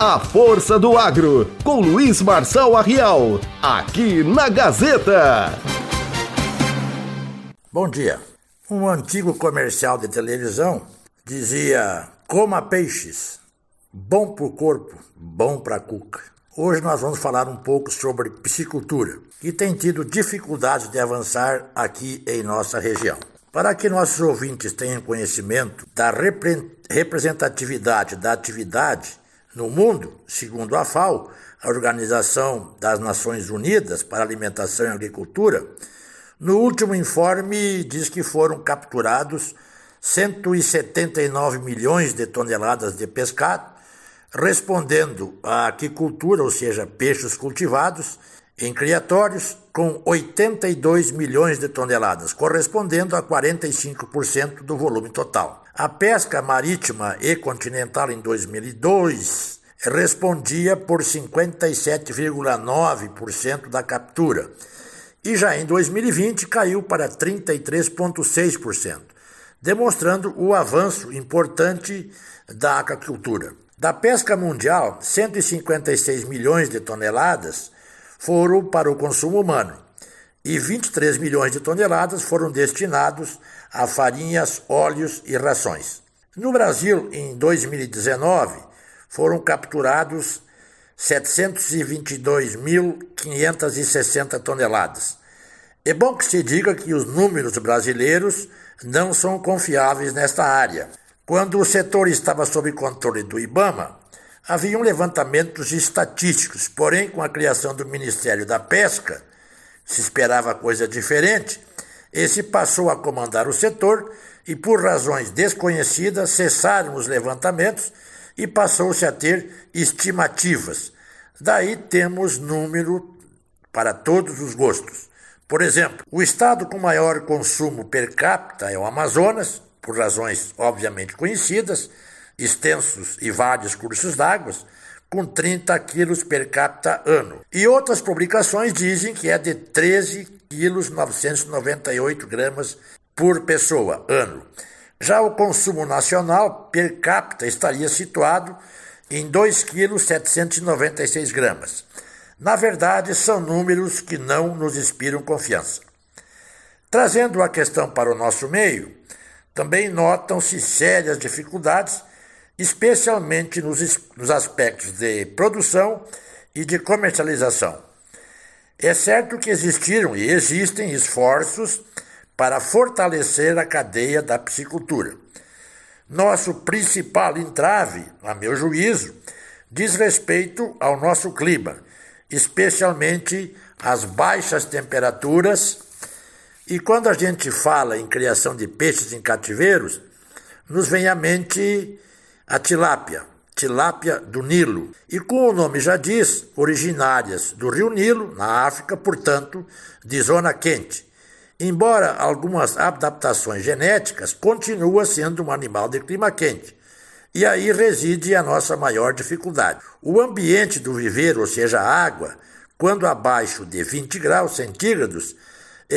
A Força do Agro, com Luiz Marçal Arrial, aqui na Gazeta. Bom dia. Um antigo comercial de televisão dizia: coma peixes, bom para o corpo, bom para a cuca. Hoje nós vamos falar um pouco sobre piscicultura, que tem tido dificuldades de avançar aqui em nossa região. Para que nossos ouvintes tenham conhecimento da representatividade da atividade, no mundo, segundo a FAO, a Organização das Nações Unidas para Alimentação e Agricultura, no último informe diz que foram capturados 179 milhões de toneladas de pescado, respondendo à aquicultura, ou seja, peixes cultivados em criatórios, com 82 milhões de toneladas, correspondendo a 45% do volume total. A pesca marítima e continental em 2002 respondia por 57,9% da captura e já em 2020 caiu para 33,6%, demonstrando o avanço importante da aquacultura. Da pesca mundial, 156 milhões de toneladas foram para o consumo humano e 23 milhões de toneladas foram destinados a farinhas, óleos e rações. No Brasil, em 2019, foram capturados 722.560 toneladas. É bom que se diga que os números brasileiros não são confiáveis nesta área. Quando o setor estava sob controle do IBAMA, haviam levantamentos estatísticos, porém, com a criação do Ministério da Pesca, se esperava coisa diferente, esse passou a comandar o setor e, por razões desconhecidas, cessaram os levantamentos e passou-se a ter estimativas. Daí temos número para todos os gostos. Por exemplo, o estado com maior consumo per capita é o Amazonas, por razões obviamente conhecidas, extensos e vários cursos d'água, com 30 quilos per capita ano. E outras publicações dizem que é de 13 quilos 998 gramas por pessoa ano. Já o consumo nacional per capita estaria situado em 2 quilos 796 gramas. Na verdade, são números que não nos inspiram confiança. Trazendo a questão para o nosso meio, também notam-se sérias dificuldades especialmente nos, nos aspectos de produção e de comercialização. É certo que existiram e existem esforços para fortalecer a cadeia da piscicultura. Nosso principal entrave, a meu juízo, diz respeito ao nosso clima, especialmente as baixas temperaturas. E quando a gente fala em criação de peixes em cativeiros, nos vem à mente a tilápia, tilápia do Nilo, e como o nome já diz, originárias do rio Nilo, na África, portanto, de zona quente. Embora algumas adaptações genéticas, continua sendo um animal de clima quente. E aí reside a nossa maior dificuldade. O ambiente do viveiro, ou seja, a água, quando abaixo de 20 graus centígrados,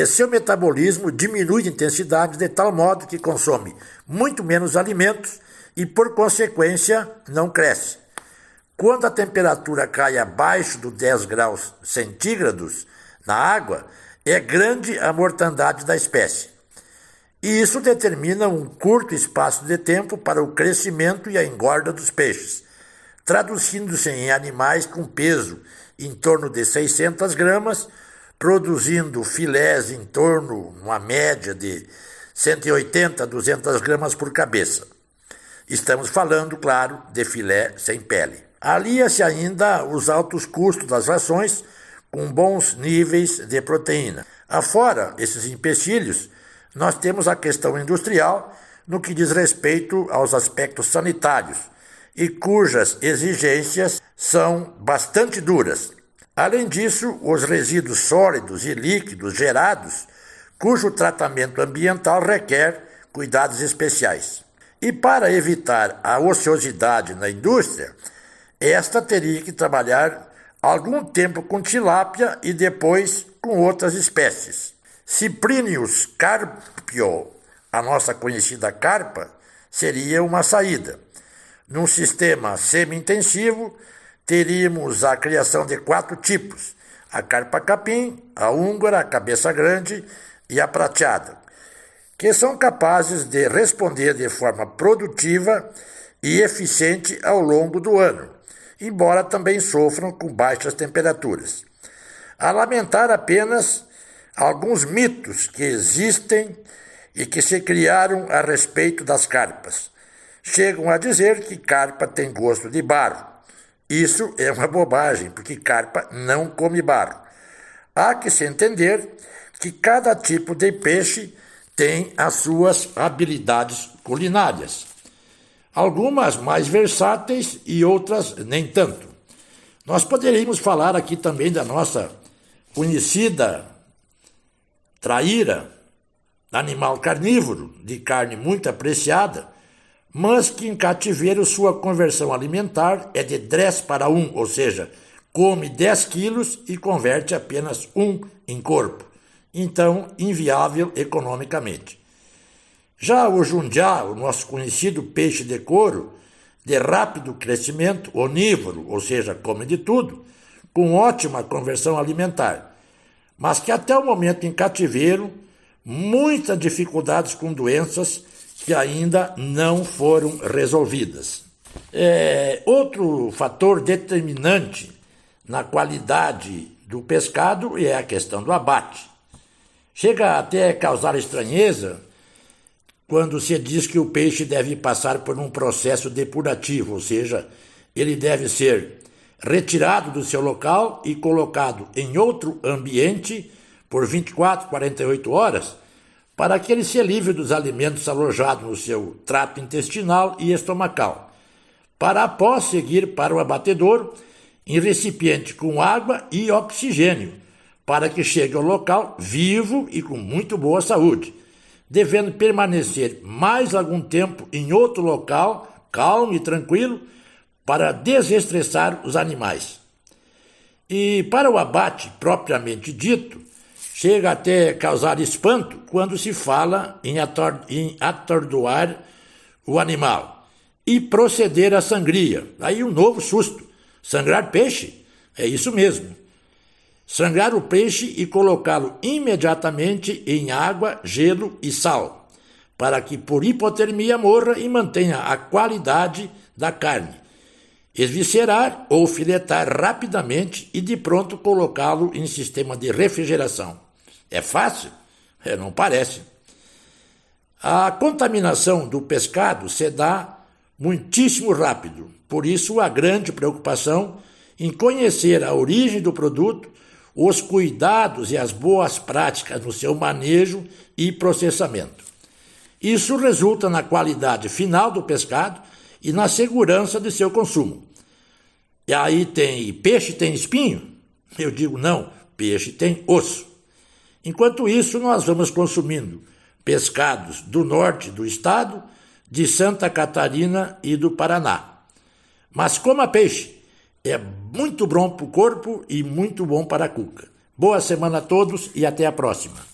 seu metabolismo diminui de intensidade de tal modo que consome muito menos alimentos e, por consequência, não cresce. Quando a temperatura cai abaixo dos 10 graus centígrados na água, é grande a mortandade da espécie. E isso determina um curto espaço de tempo para o crescimento e a engorda dos peixes, traduzindo-se em animais com peso em torno de 600 gramas, produzindo filés em torno, uma média de 180 a 200 gramas por cabeça. Estamos falando, claro, de filé sem pele. Alia-se ainda os altos custos das rações com bons níveis de proteína. Afora esses empecilhos, nós temos a questão industrial no que diz respeito aos aspectos sanitários e cujas exigências são bastante duras. Além disso, os resíduos sólidos e líquidos gerados, cujo tratamento ambiental requer cuidados especiais. E para evitar a ociosidade na indústria, esta teria que trabalhar algum tempo com tilápia e depois com outras espécies. Cyprinius carpio, a nossa conhecida carpa, seria uma saída. Num sistema semi-intensivo, teríamos a criação de quatro tipos: a carpa capim, a húngara, a cabeça grande e a prateada, que são capazes de responder de forma produtiva e eficiente ao longo do ano, embora também sofram com baixas temperaturas. A lamentar apenas alguns mitos que existem e que se criaram a respeito das carpas. Chegam a dizer que carpa tem gosto de barro. Isso é uma bobagem, porque carpa não come barro. Há que se entender que cada tipo de peixe tem as suas habilidades culinárias. Algumas mais versáteis e outras nem tanto. Nós poderíamos falar aqui também da nossa conhecida traíra, animal carnívoro, de carne muito apreciada, mas que em cativeiro sua conversão alimentar é de 10 para 1, ou seja, come 10 quilos e converte apenas 1 em corpo. Então, inviável economicamente. Já o jundiá, o nosso conhecido peixe de couro, de rápido crescimento, onívoro, ou seja, come de tudo, com ótima conversão alimentar, mas que até o momento em cativeiro, muitas dificuldades com doenças que ainda não foram resolvidas. É, outro fator determinante na qualidade do pescado é a questão do abate. Chega até a causar estranheza quando se diz que o peixe deve passar por um processo depurativo, ou seja, ele deve ser retirado do seu local e colocado em outro ambiente por 24, 48 horas para que ele se livre dos alimentos alojados no seu trato intestinal e estomacal, para após seguir para o abatedor em recipiente com água e oxigênio, para que chegue ao local vivo e com muito boa saúde, devendo permanecer mais algum tempo em outro local, calmo e tranquilo, para desestressar os animais. E para o abate propriamente dito, Chega até causar espanto quando se fala em, em atordoar o animal e proceder à sangria. Aí um novo susto. Sangrar peixe? É isso mesmo. Sangrar o peixe e colocá-lo imediatamente em água, gelo e sal, para que por hipotermia morra e mantenha a qualidade da carne. Esviscerar ou filetar rapidamente e de pronto colocá-lo em sistema de refrigeração. É fácil? É, não parece. A contaminação do pescado se dá muitíssimo rápido, por isso a grande preocupação em conhecer a origem do produto, os cuidados e as boas práticas no seu manejo e processamento. Isso resulta na qualidade final do pescado e na segurança de seu consumo. E aí tem peixe tem espinho? Eu digo não, peixe tem osso. Enquanto isso, nós vamos consumindo pescados do norte do estado, de Santa Catarina e do Paraná. Mas coma peixe, é muito bom para o corpo e muito bom para a cuca. Boa semana a todos e até a próxima.